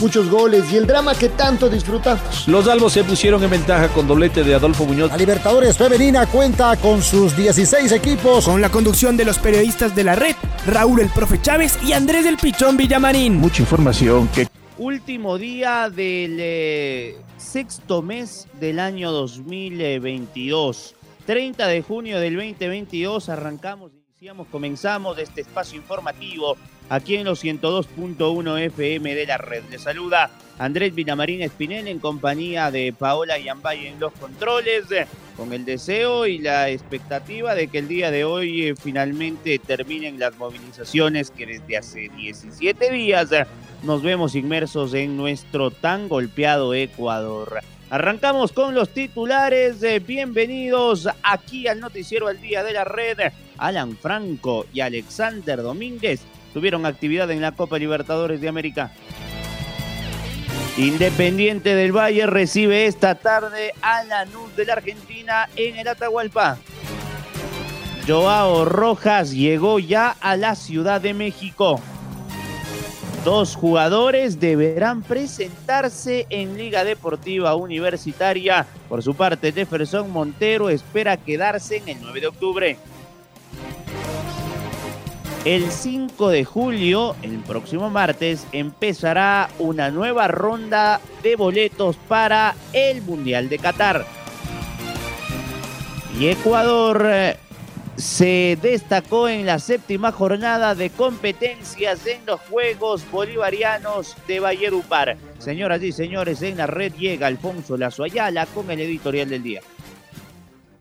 muchos goles y el drama que tanto disfrutamos. Los albos se pusieron en ventaja con doblete de Adolfo Muñoz. La Libertadores Femenina cuenta con sus 16 equipos. Con la conducción de los periodistas de la red, Raúl el Profe Chávez y Andrés del Pichón Villamarín. Mucha información que... Último día del eh, sexto mes del año 2022. 30 de junio del 2022 arrancamos, iniciamos, comenzamos este espacio informativo aquí en los 102.1 FM de la red. Le saluda Andrés Vinamarín Espinel en compañía de Paola Yambay en los controles, con el deseo y la expectativa de que el día de hoy eh, finalmente terminen las movilizaciones que desde hace 17 días nos vemos inmersos en nuestro tan golpeado Ecuador. Arrancamos con los titulares. Bienvenidos aquí al Noticiero al Día de la Red. Alan Franco y Alexander Domínguez tuvieron actividad en la Copa Libertadores de América. Independiente del Valle recibe esta tarde a Lanús de la Argentina en el Atahualpa. Joao Rojas llegó ya a la Ciudad de México. Dos jugadores deberán presentarse en Liga Deportiva Universitaria. Por su parte, Jefferson Montero espera quedarse en el 9 de octubre. El 5 de julio, el próximo martes, empezará una nueva ronda de boletos para el Mundial de Qatar. Y Ecuador eh, se destacó en la séptima jornada de competencias en los Juegos Bolivarianos de Valledupar. Señoras y señores, en la red llega Alfonso Lazo Ayala con el editorial del día.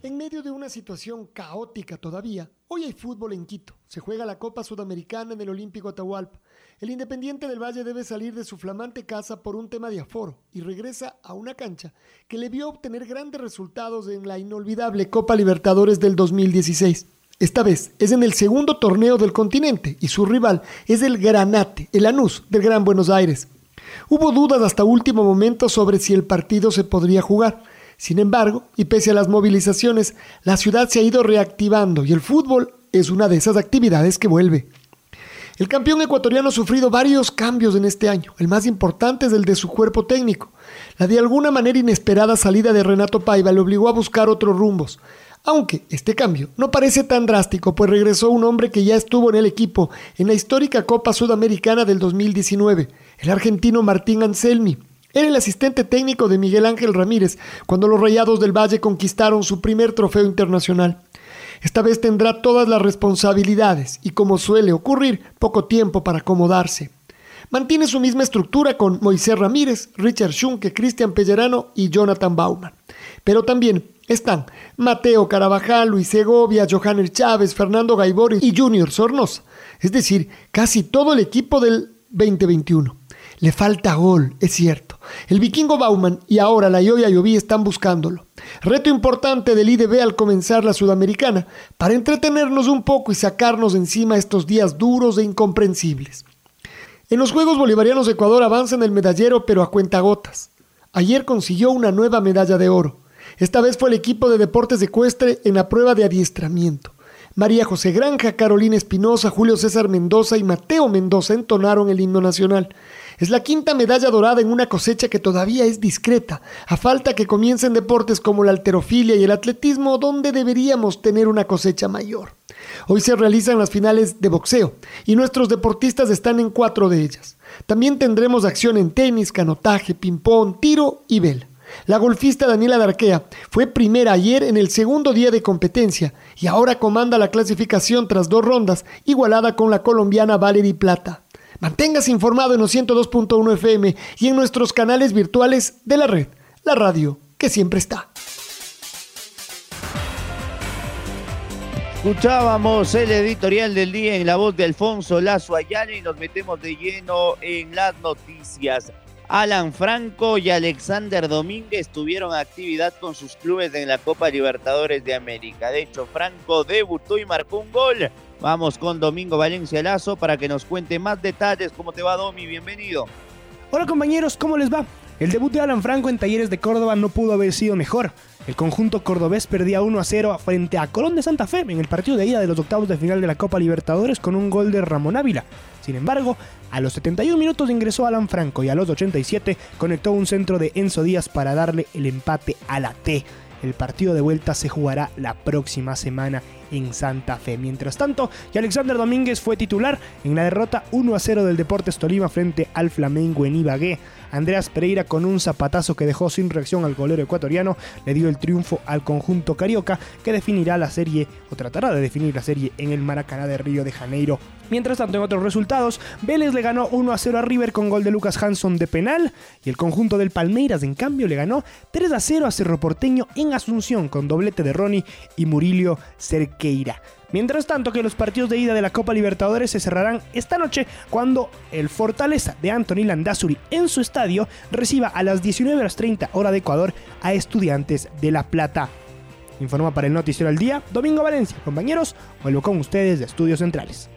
En medio de una situación caótica todavía, hoy hay fútbol en Quito. Se juega la Copa Sudamericana en el Olímpico Atahualpa. El Independiente del Valle debe salir de su flamante casa por un tema de aforo y regresa a una cancha que le vio obtener grandes resultados en la inolvidable Copa Libertadores del 2016. Esta vez es en el segundo torneo del continente y su rival es el Granate, el Anús del Gran Buenos Aires. Hubo dudas hasta último momento sobre si el partido se podría jugar sin embargo, y pese a las movilizaciones, la ciudad se ha ido reactivando y el fútbol es una de esas actividades que vuelve. El campeón ecuatoriano ha sufrido varios cambios en este año. El más importante es el de su cuerpo técnico. La de alguna manera inesperada salida de Renato Paiva le obligó a buscar otros rumbos. Aunque este cambio no parece tan drástico, pues regresó un hombre que ya estuvo en el equipo en la histórica Copa Sudamericana del 2019, el argentino Martín Anselmi, era el asistente técnico de Miguel Ángel Ramírez cuando los Rayados del Valle conquistaron su primer trofeo internacional. Esta vez tendrá todas las responsabilidades y, como suele ocurrir, poco tiempo para acomodarse. Mantiene su misma estructura con Moisés Ramírez, Richard Schunke, Cristian Pellerano y Jonathan Bauman. Pero también están Mateo Carabajal, Luis Segovia, Johanner Chávez, Fernando Gaibor y Junior Sornosa. Es decir, casi todo el equipo del 2021. Le falta gol, es cierto. El vikingo Bauman y ahora la Yoya Yoví están buscándolo. Reto importante del IDB al comenzar la Sudamericana, para entretenernos un poco y sacarnos encima estos días duros e incomprensibles. En los Juegos Bolivarianos Ecuador avanza en el medallero pero a cuentagotas. Ayer consiguió una nueva medalla de oro. Esta vez fue el equipo de deportes ecuestre en la prueba de adiestramiento. María José Granja, Carolina Espinosa, Julio César Mendoza y Mateo Mendoza entonaron el himno nacional. Es la quinta medalla dorada en una cosecha que todavía es discreta, a falta que comiencen deportes como la alterofilia y el atletismo, donde deberíamos tener una cosecha mayor. Hoy se realizan las finales de boxeo y nuestros deportistas están en cuatro de ellas. También tendremos acción en tenis, canotaje, ping-pong, tiro y vela. La golfista Daniela Darquea fue primera ayer en el segundo día de competencia y ahora comanda la clasificación tras dos rondas, igualada con la colombiana Valerie Plata. Manténgase informado en los 102.1 FM y en nuestros canales virtuales de la red, la radio que siempre está. Escuchábamos el editorial del día en la voz de Alfonso Lazo Ayala y nos metemos de lleno en las noticias. Alan Franco y Alexander Domínguez tuvieron actividad con sus clubes en la Copa Libertadores de América. De hecho, Franco debutó y marcó un gol Vamos con Domingo Valencia Lazo para que nos cuente más detalles. ¿Cómo te va, Domi? Bienvenido. Hola compañeros, ¿cómo les va? El debut de Alan Franco en Talleres de Córdoba no pudo haber sido mejor. El conjunto cordobés perdía 1 a 0 frente a Colón de Santa Fe en el partido de ida de los octavos de final de la Copa Libertadores con un gol de Ramón Ávila. Sin embargo, a los 71 minutos ingresó Alan Franco y a los 87 conectó un centro de Enzo Díaz para darle el empate a la T. El partido de vuelta se jugará la próxima semana en Santa Fe. Mientras tanto, y Alexander Domínguez fue titular en la derrota 1 a 0 del Deportes Tolima frente al Flamengo en Ibagué. Andreas Pereira con un zapatazo que dejó sin reacción al golero ecuatoriano le dio el triunfo al conjunto carioca que definirá la serie o tratará de definir la serie en el Maracaná de Río de Janeiro. Mientras tanto, en otros resultados, Vélez le ganó 1 a 0 a River con gol de Lucas Hanson de penal y el conjunto del Palmeiras en cambio le ganó 3 a 0 a Cerro Porteño en Asunción con doblete de Ronnie y Murillo Cerqueira. Mientras tanto que los partidos de ida de la Copa Libertadores se cerrarán esta noche cuando el Fortaleza de Anthony Landazuri en su estadio reciba a las 19.30 hora de Ecuador a Estudiantes de La Plata. Informa para el Noticiero al Día, Domingo Valencia. Compañeros, vuelvo con ustedes de Estudios Centrales.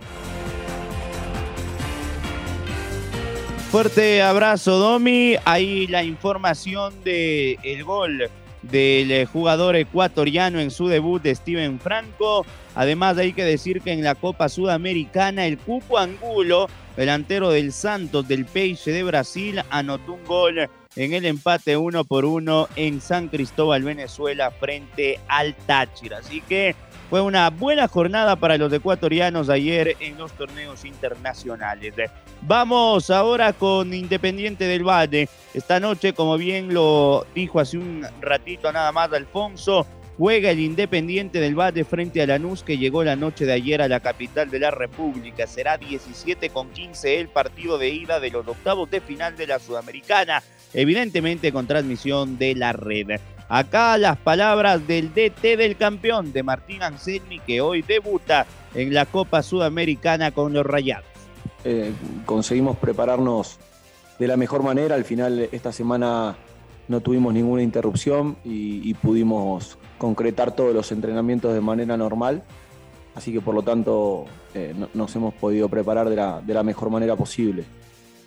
Fuerte abrazo, Domi. Ahí la información del el gol del eh, jugador ecuatoriano en su debut de Steven Franco. Además, hay que decir que en la Copa Sudamericana, el Cupo Angulo, delantero del Santos del Peixe de Brasil, anotó un gol en el empate uno por uno en San Cristóbal, Venezuela, frente al Táchira. Así que fue una buena jornada para los ecuatorianos ayer en los torneos internacionales. Vamos ahora con Independiente del Valle. Esta noche, como bien lo dijo hace un ratito nada más Alfonso, juega el Independiente del Valle frente a Lanús que llegó la noche de ayer a la capital de la República. Será 17 con 15 el partido de ida de los octavos de final de la Sudamericana, evidentemente con transmisión de la red. Acá las palabras del DT del campeón de Martín Anselmi que hoy debuta en la Copa Sudamericana con los Rayados. Eh, conseguimos prepararnos de la mejor manera. Al final esta semana no tuvimos ninguna interrupción y, pudimos concretar todos los entrenamientos de manera normal. Así que por lo tanto eh, nos hemos podido preparar de la, mejor manera posible.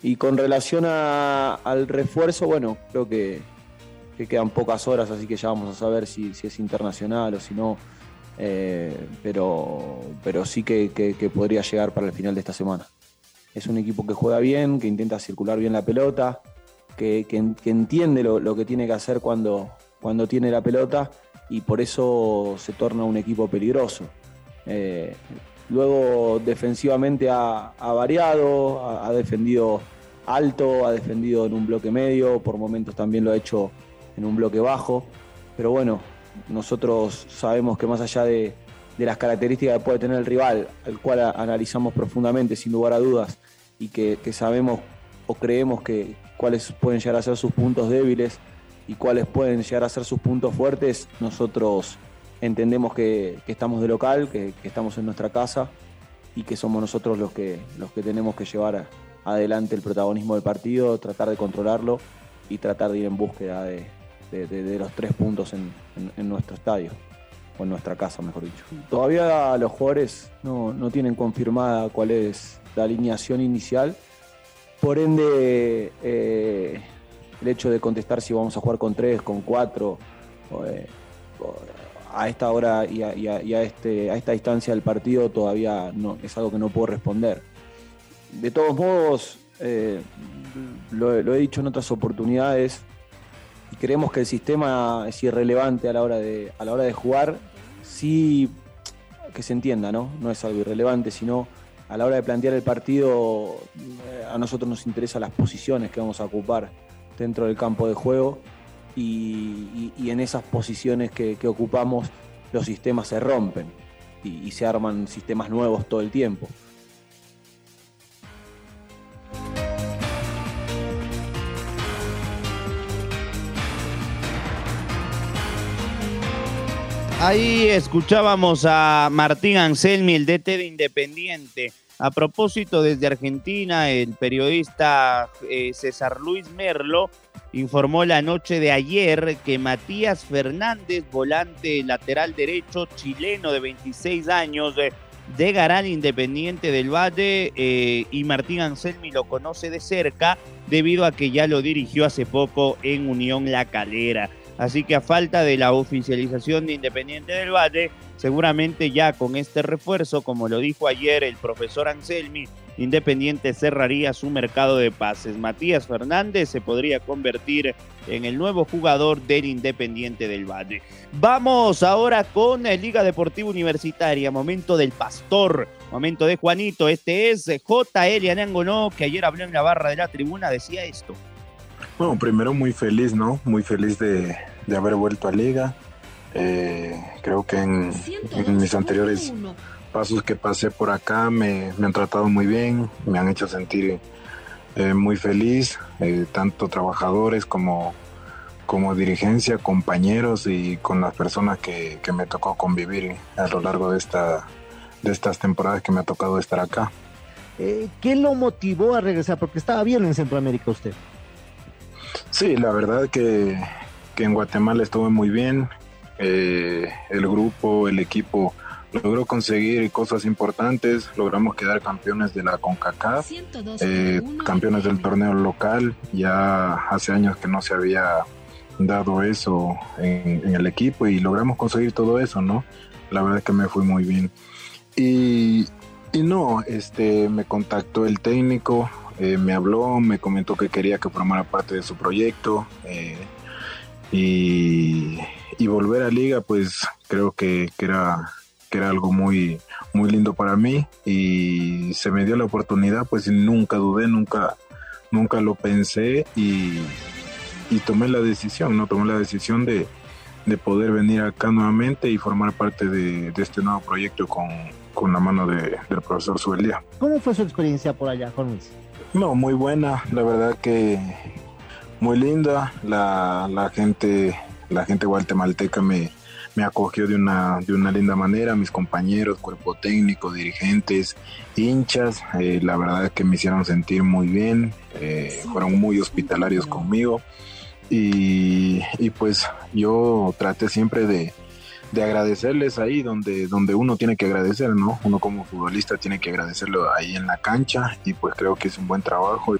Y con relación al refuerzo, bueno, creo que que quedan pocas horas, así que ya vamos a saber si, es internacional o si no. Eh, pero, pero sí que, podría llegar para el final de esta semana. Es un equipo que juega bien, que intenta circular bien la pelota, que, entiende lo, que tiene que hacer cuando, cuando tiene la pelota y por eso se torna un equipo peligroso. Eh, luego defensivamente ha, variado, ha, defendido alto, ha defendido en un bloque medio, por momentos también lo ha hecho en un bloque bajo. Pero bueno, nosotros sabemos que más allá de, las características que puede tener el rival, al cual analizamos profundamente, sin lugar a dudas, y que, sabemos o creemos que cuáles pueden llegar a ser sus puntos débiles y cuáles pueden llegar a ser sus puntos fuertes, nosotros entendemos que, estamos de local, que, estamos en nuestra casa y que somos nosotros los que, los que tenemos que llevar adelante el protagonismo del partido, tratar de controlarlo y tratar de ir en búsqueda de, de, los tres puntos en, nuestro estadio, o en nuestra casa, mejor dicho. Todavía los jugadores no, tienen confirmada cuál es la alineación inicial, por ende eh, el hecho de contestar si vamos a jugar con tres, con cuatro, eh, a esta hora y, a, este, a esta distancia del partido todavía no, es algo que no puedo responder. De todos modos, eh, lo, he dicho en otras oportunidades, creemos que el sistema es irrelevante a la hora de, a la hora de jugar, sí que se entienda, ¿no? No es algo irrelevante, sino a la hora de plantear el partido, eh, a nosotros nos interesan las posiciones que vamos a ocupar dentro del campo de juego y, en esas posiciones que, ocupamos los sistemas se rompen y se arman sistemas nuevos todo el tiempo. Ahí escuchábamos a Martín Anselmi, el DT de Independiente. A propósito, desde Argentina, el periodista eh, César Luis Merlo informó la noche de ayer que Matías Fernández, volante lateral derecho chileno de 26 años, de Garal Independiente del Valle eh, y Martín Anselmi lo conoce de cerca debido a que ya lo dirigió hace poco en Unión La Calera. Así que a falta de la oficialización de Independiente del Valle, seguramente ya con este refuerzo, como lo dijo ayer el profesor Anselmi, Independiente cerraría su mercado de pases. Matías Fernández se podría convertir en el nuevo jugador del Independiente del Valle. Vamos ahora con Liga Deportiva Universitaria, momento del Pastor, momento de Juanito. Este es JL Anangonó, que ayer habló en la barra de la tribuna, decía esto. Bueno, primero muy feliz, ¿no? Muy feliz de, de haber vuelto a Liga. Eh, creo que en, en mis anteriores pasos que pasé por acá me, me, han tratado muy bien, me han hecho sentir eh, muy feliz, eh, tanto trabajadores como, como dirigencia, compañeros y con las personas que, que, me tocó convivir a lo largo de, esta, de estas temporadas que me ha tocado estar acá. Eh, ¿Qué lo motivó a regresar? Porque estaba bien en Centroamérica usted. Sí, la verdad que, que en Guatemala estuve muy bien. el grupo, el equipo logró conseguir cosas importantes, logramos quedar campeones de la CONCACAF, eh, campeones del torneo local, ya hace años que no se había dado eso en, en, el equipo y logramos conseguir todo eso, ¿no? La verdad es que me fui muy bien. Y, y no, este, me contactó el técnico, eh, me habló, me comentó que quería que formara parte de su proyecto eh, y, y, volver a liga, pues creo que, que era que era algo muy, muy lindo para mí y se me dio la oportunidad, pues nunca dudé, nunca, nunca lo pensé y, y tomé la decisión, ¿no? Tomé la decisión de, de poder venir acá nuevamente y formar parte de, de este nuevo proyecto con, con la mano de, del profesor Subeldía. ¿Cómo fue su experiencia por allá, Luis? No, muy buena, la verdad que muy linda, la, la gente, la gente guatemalteca me, me acogió de una, de una linda manera, mis compañeros, cuerpo técnico, dirigentes, hinchas, eh, la verdad es que me hicieron sentir muy bien, eh, fueron muy hospitalarios conmigo y, y, pues yo traté siempre de, de agradecerles ahí donde, donde uno tiene que agradecer, ¿no? Uno como futbolista tiene que agradecerlo ahí en la cancha y pues creo que es un buen trabajo.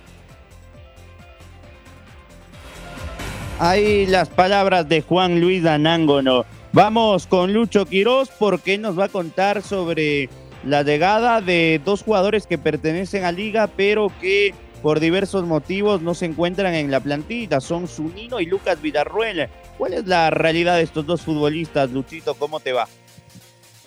Ahí las palabras de Juan Luis Anángono. Vamos con Lucho Quiroz porque nos va a contar sobre la llegada de dos jugadores que pertenecen a Liga, pero que por diversos motivos no se encuentran en la plantilla. Son Zunino y Lucas Villarruel. ¿Cuál es la realidad de estos dos futbolistas, Luchito? ¿Cómo te va?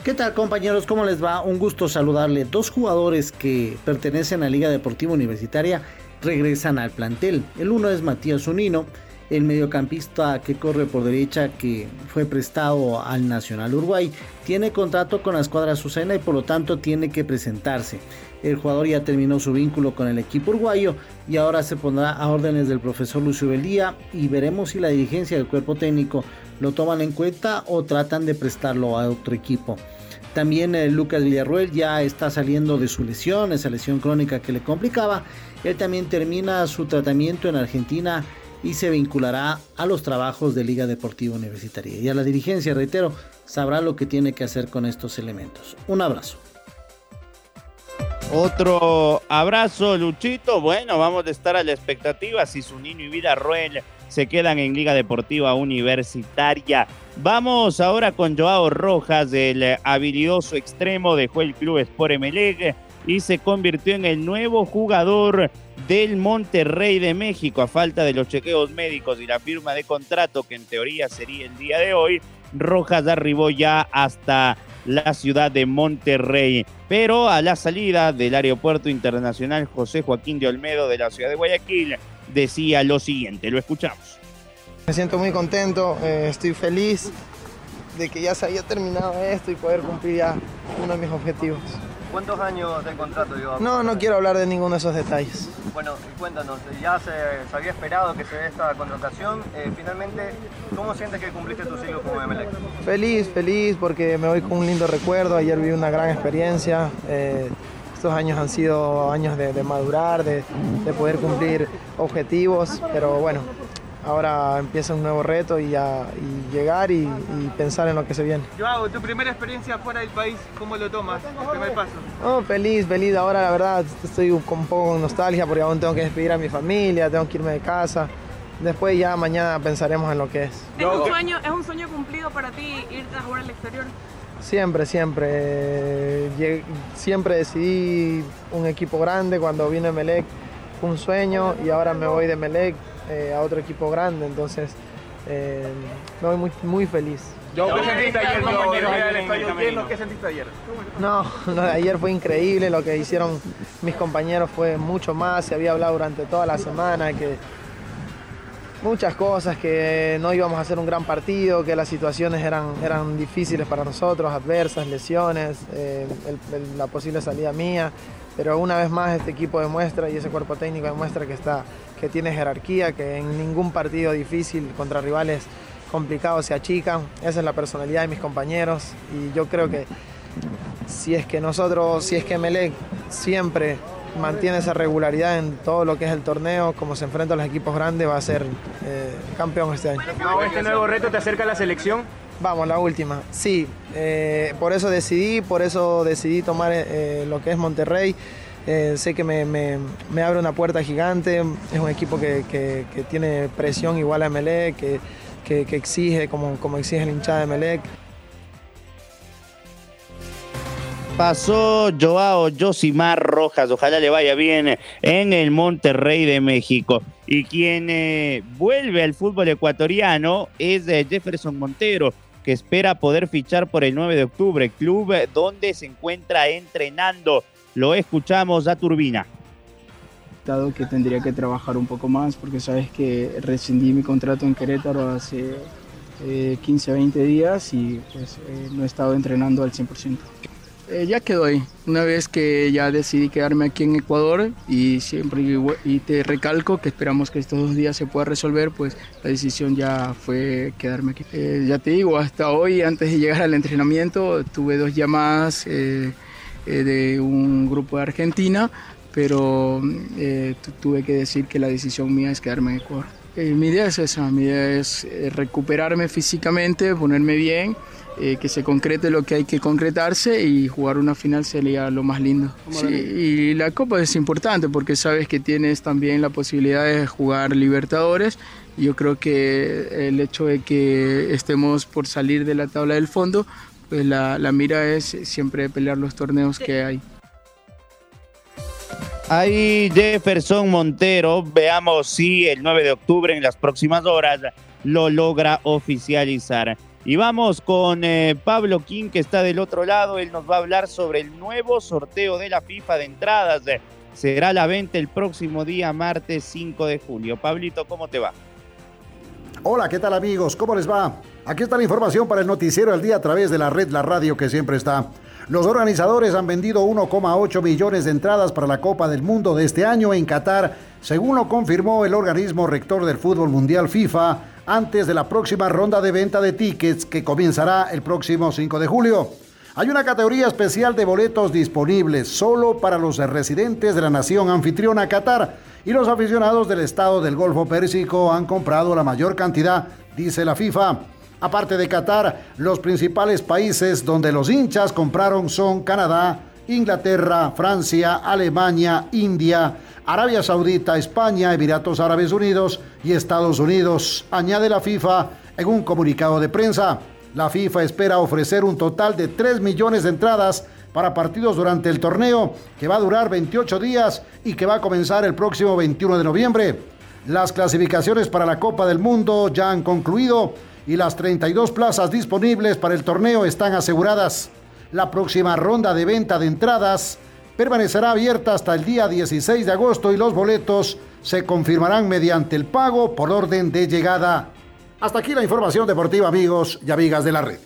¿Qué tal compañeros? ¿Cómo les va? Un gusto saludarle. Dos jugadores que pertenecen a Liga Deportiva Universitaria regresan al plantel. El uno es Matías Zunino el mediocampista que corre por derecha que fue prestado al Nacional Uruguay tiene contrato con la escuadra Azucena y por lo tanto tiene que presentarse. El jugador ya terminó su vínculo con el equipo uruguayo y ahora se pondrá a órdenes del profesor Lucio Belía y veremos si la dirigencia del cuerpo técnico lo toman en cuenta o tratan de prestarlo a otro equipo. También eh, Lucas Villarruel ya está saliendo de su lesión, esa lesión crónica que le complicaba. Él también termina su tratamiento en Argentina y se vinculará a los trabajos de Liga Deportiva Universitaria. Y a la dirigencia, reitero, sabrá lo que tiene que hacer con estos elementos. Un abrazo. Otro abrazo, Luchito. Bueno, vamos a estar a la expectativa si su niño y Vida Ruel se quedan en Liga Deportiva Universitaria. Vamos ahora con Joao Rojas, el habilidoso extremo, dejó el club Sport Emelec y se convirtió en el nuevo jugador del Monterrey de México. A falta de los chequeos médicos y la firma de contrato, que en teoría sería el día de hoy, Rojas arribó ya hasta la ciudad de Monterrey. Pero a la salida del aeropuerto internacional José Joaquín de Olmedo de la ciudad de Guayaquil, decía lo siguiente, lo escuchamos. Me siento muy contento, eh, estoy feliz de que ya se había terminado esto y poder cumplir ya uno de mis objetivos. ¿Cuántos años de contrato lleva? No, no quiero hablar de ninguno de esos detalles. Bueno, cuéntanos, ya se, se había esperado que se dé esta contratación. Eh, finalmente, ¿cómo sientes que cumpliste tu ciclo como Emelec? Feliz, feliz, porque me voy con un lindo recuerdo. Ayer vi una gran experiencia. Eh, estos años han sido años de, de madurar, de, de, poder cumplir objetivos, pero bueno, ahora empieza un nuevo reto y, ya, y llegar y, y, pensar en lo que se viene. Joao, tu primera experiencia fuera del país, ¿cómo lo tomas? El primer paso. Oh, feliz, feliz. Ahora la verdad estoy con un poco con nostalgia porque aún tengo que despedir a mi familia, tengo que irme de casa. Después ya mañana pensaremos en lo que es. ¿Es un sueño, ¿es un sueño cumplido para ti irte a jugar al exterior? Siempre, siempre. Siempre decidí un equipo grande cuando vine a Melec. Fue un sueño y ahora me voy de Melec eh, a otro equipo grande. Entonces eh, me voy muy, muy feliz. ¿Qué sentiste ayer, compañero? ¿Qué sentiste ayer? No, lo de ayer fue increíble. Lo que hicieron mis compañeros fue mucho más. Se había hablado durante toda la semana que muchas cosas, que no íbamos a hacer un gran partido, que las situaciones eran, eran difíciles para nosotros, adversas, lesiones, eh, la posible salida mía, pero una vez más este equipo demuestra y ese cuerpo técnico demuestra que, está, que tiene jerarquía, que en ningún partido difícil contra rivales complicados se achican, esa es la personalidad de mis compañeros y yo creo que si es que nosotros, si es que Melec siempre mantiene esa regularidad en todo lo que es el torneo, como se enfrenta a los equipos grandes, va a ser eh, campeón este año. ¿Este nuevo reto te acerca a la selección? Vamos, la última. Sí, eh, por eso decidí, por eso decidí tomar eh, lo que es Monterrey. Sé que me, me, abre una puerta gigante, es un equipo que, que, que tiene presión igual a Melec, que, que, exige como, como exige el hinchada de Melec. pasó Joao Josimar Rojas. Ojalá le vaya bien en el Monterrey de México. Y quien eh, vuelve al fútbol ecuatoriano es eh, Jefferson Montero, que espera poder fichar por el 9 de octubre, club donde se encuentra entrenando. Lo escuchamos a Turbina. Que tendría que trabajar un poco más porque sabes que rescindí mi contrato en Querétaro hace 15 a 20 días y pues no he estado entrenando al 100%. Eh, ya quedó ahí. Una vez que ya decidí quedarme aquí en Ecuador y siempre y te recalco que esperamos que estos dos días se pueda resolver, pues la decisión ya fue quedarme aquí. Eh, ya te digo, hasta hoy, antes de llegar al entrenamiento, tuve dos llamadas eh, de un grupo de Argentina, pero tuve que decir que la decisión mía es quedarme en Ecuador. mi idea es esa, mi idea es recuperarme físicamente, ponerme bien eh, que se concrete lo que hay que concretarse y jugar una final sería lo más lindo. y la Copa es importante porque sabes que tienes también la posibilidad de jugar Libertadores. Yo creo que el hecho de que estemos por salir de la tabla del fondo, pues la, la mira es siempre pelear los torneos que hay. Ahí Jefferson Montero, veamos si el 9 de octubre en las próximas horas lo logra oficializar. Y vamos con eh, Pablo King, que está del otro lado. Él nos va a hablar sobre el nuevo sorteo de la FIFA de entradas. Será la venta el próximo día, martes 5 de julio. Pablito, ¿cómo te va? Hola, ¿qué tal amigos? ¿Cómo les va? Aquí está la información para el noticiero del día a través de la red La Radio que siempre está. Los organizadores han vendido 1,8 millones de entradas para la Copa del Mundo de este año en Qatar, según lo confirmó el organismo rector del fútbol mundial FIFA antes de la próxima ronda de venta de tickets que comenzará el próximo 5 de julio. Hay una categoría especial de boletos disponibles solo para los residentes de la nación anfitriona Qatar y los aficionados del estado del Golfo Pérsico han comprado la mayor cantidad, dice la FIFA. Aparte de Qatar, los principales países donde los hinchas compraron son Canadá, Inglaterra, Francia, Alemania, India, Arabia Saudita, España, Emiratos Árabes Unidos y Estados Unidos, añade la FIFA en un comunicado de prensa. La FIFA espera ofrecer un total de 3 millones de entradas para partidos durante el torneo, que va a durar 28 días y que va a comenzar el próximo 21 de noviembre. Las clasificaciones para la Copa del Mundo ya han concluido y las 32 plazas disponibles para el torneo están aseguradas. La próxima ronda de venta de entradas permanecerá abierta hasta el día 16 de agosto y los boletos se confirmarán mediante el pago por orden de llegada. Hasta aquí la información deportiva, amigos y amigas de la red.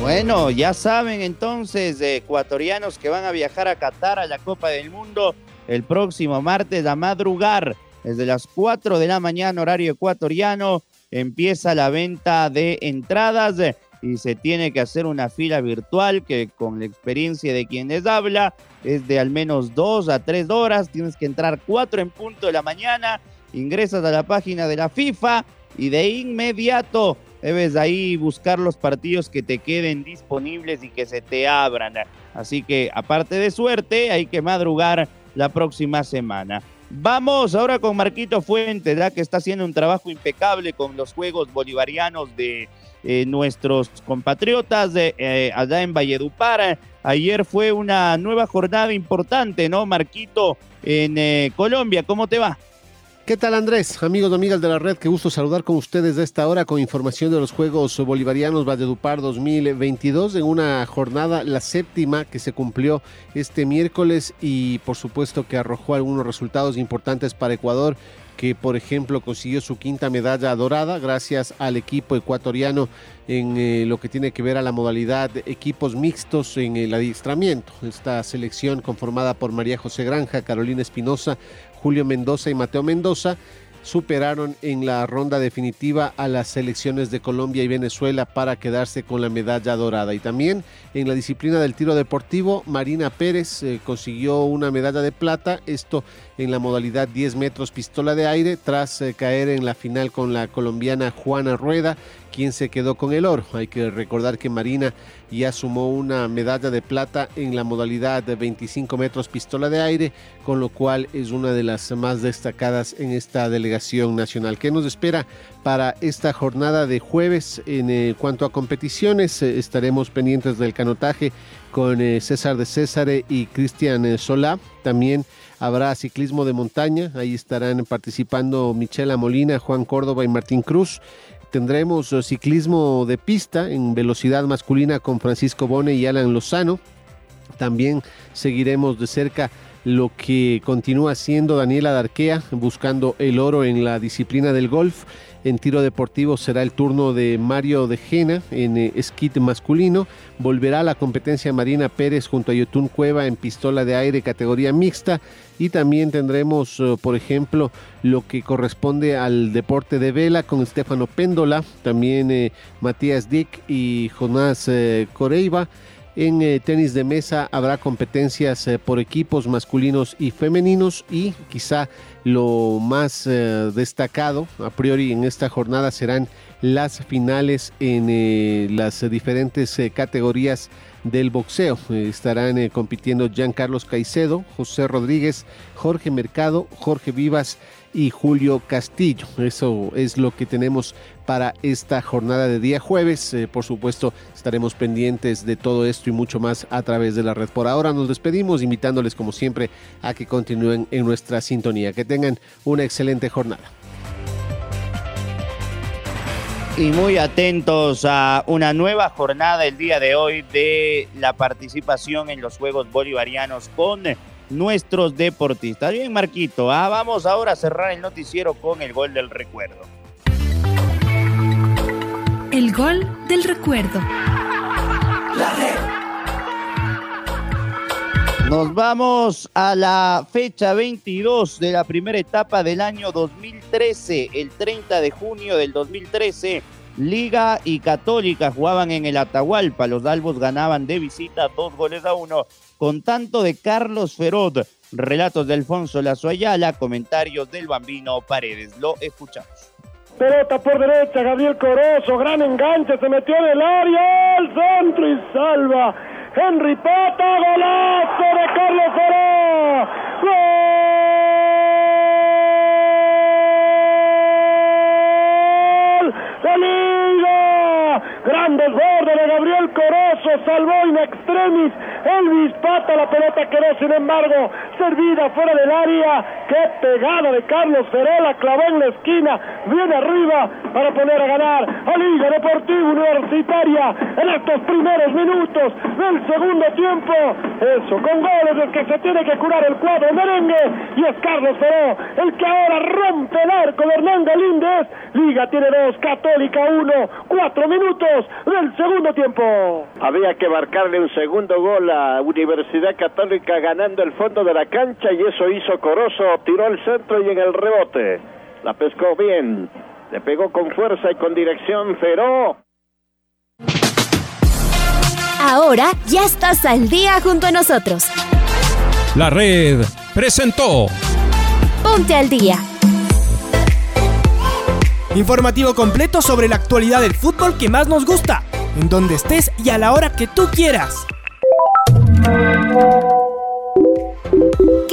Bueno, ya saben entonces, de ecuatorianos que van a viajar a Qatar a la Copa del Mundo el próximo martes a madrugar. Desde las 4 de la mañana, horario ecuatoriano, empieza la venta de entradas y se tiene que hacer una fila virtual que con la experiencia de quien les habla es de al menos dos a tres horas. Tienes que entrar cuatro en punto de la mañana ingresas a la página de la FIFA y de inmediato debes ahí buscar los partidos que te queden disponibles y que se te abran. Así que aparte de suerte, hay que madrugar la próxima semana. Vamos ahora con Marquito Fuentes, que está haciendo un trabajo impecable con los Juegos Bolivarianos de eh, nuestros compatriotas de, eh, allá en Valledupar. Ayer fue una nueva jornada importante, ¿no, Marquito, en eh, Colombia? ¿Cómo te va? ¿Qué tal Andrés? Amigos y amigas de la red, qué gusto saludar con ustedes de esta hora con información de los Juegos Bolivarianos Valledupar 2022 en una jornada, la séptima que se cumplió este miércoles y por supuesto que arrojó algunos resultados importantes para Ecuador que por ejemplo consiguió su quinta medalla dorada gracias al equipo ecuatoriano en eh, lo que tiene que ver a la modalidad equipos mixtos en el adiestramiento. Esta selección conformada por María José Granja, Carolina Espinosa, Julio Mendoza y Mateo Mendoza superaron en la ronda definitiva a las selecciones de Colombia y Venezuela para quedarse con la medalla dorada. Y también en la disciplina del tiro deportivo, Marina Pérez eh, consiguió una medalla de plata, esto en la modalidad 10 metros pistola de aire, tras eh, caer en la final con la colombiana Juana Rueda quien se quedó con el oro. Hay que recordar que Marina ya sumó una medalla de plata en la modalidad de 25 metros pistola de aire, con lo cual es una de las más destacadas en esta delegación nacional. ¿Qué nos espera para esta jornada de jueves? En eh, cuanto a competiciones, eh, estaremos pendientes del canotaje con eh, César de César y Cristian Solá. También habrá ciclismo de montaña, ahí estarán participando Michela Molina, Juan Córdoba y Martín Cruz. Tendremos eh, ciclismo de pista en velocidad masculina con Francisco Bone y Alan Lozano. También seguiremos de cerca lo que continúa siendo Daniela Darquea buscando el oro en la disciplina del golf. En tiro deportivo será el turno de Mario de Jena en eh, esquite masculino. Volverá a la competencia Marina Pérez junto a Yotun Cueva en pistola de aire categoría mixta. Y también tendremos, eh, por ejemplo, lo que corresponde al deporte de vela con Estefano Péndola, también eh, Matías Dick y Jonás Coreiva. En tenis de mesa habrá competencias por equipos masculinos y femeninos y quizá lo más eh, destacado a priori en esta jornada serán las finales en eh, las diferentes eh, categorías del boxeo. estarán compitiendo Carlos Caicedo, José Rodríguez, Jorge Mercado, Jorge Vivas y Julio Castillo. Eso es lo que tenemos para esta jornada de día jueves. Eh, por supuesto, estaremos pendientes de todo esto y mucho más a través de la red. Por ahora nos despedimos invitándoles como siempre a que continúen en nuestra sintonía. Que tengan una excelente jornada. Y muy atentos a una nueva jornada el día de hoy de la participación en los Juegos Bolivarianos con nuestros deportistas. Bien, Marquito, ah, vamos ahora a cerrar el noticiero con el gol del recuerdo. El gol del recuerdo. Nos vamos a la fecha 22 de la primera etapa del año 2013, el 30 de junio del 2013. Liga y Católica jugaban en el Atahualpa. Los Albos ganaban de visita dos goles a uno con tanto de Carlos Ferod. Relatos de Alfonso Lazoayala, comentarios del Bambino Paredes. Lo escuchamos. Pelota por derecha, Gabriel Corozo, gran enganche, se metió en el área, al centro y salva. Henry Pata, golazo de Carlos Feró. ¡Gol! ¡De Liga! Gran de Gabriel Corozo, salvó in extremis Elvis Pata, la pelota quedó sin embargo servida fuera del área. Qué pegada de Carlos Ferola, clavó en la esquina, viene arriba para poner a ganar a Liga Deportiva Universitaria en estos primeros minutos del segundo tiempo. Eso, con goles es que se tiene que curar el cuadro merengue y es Carlos Feró el que ahora rompe el arco de Hernán Galíndez. Liga tiene dos, Católica uno, cuatro minutos del segundo tiempo. Había que marcarle un segundo gol a Universidad Católica ganando el fondo de la cancha y eso hizo Corozo, tiró al centro y en el rebote. La pescó bien, le pegó con fuerza y con dirección feroz. Ahora ya estás al día junto a nosotros. La red presentó Ponte al día. Informativo completo sobre la actualidad del fútbol que más nos gusta, en donde estés y a la hora que tú quieras.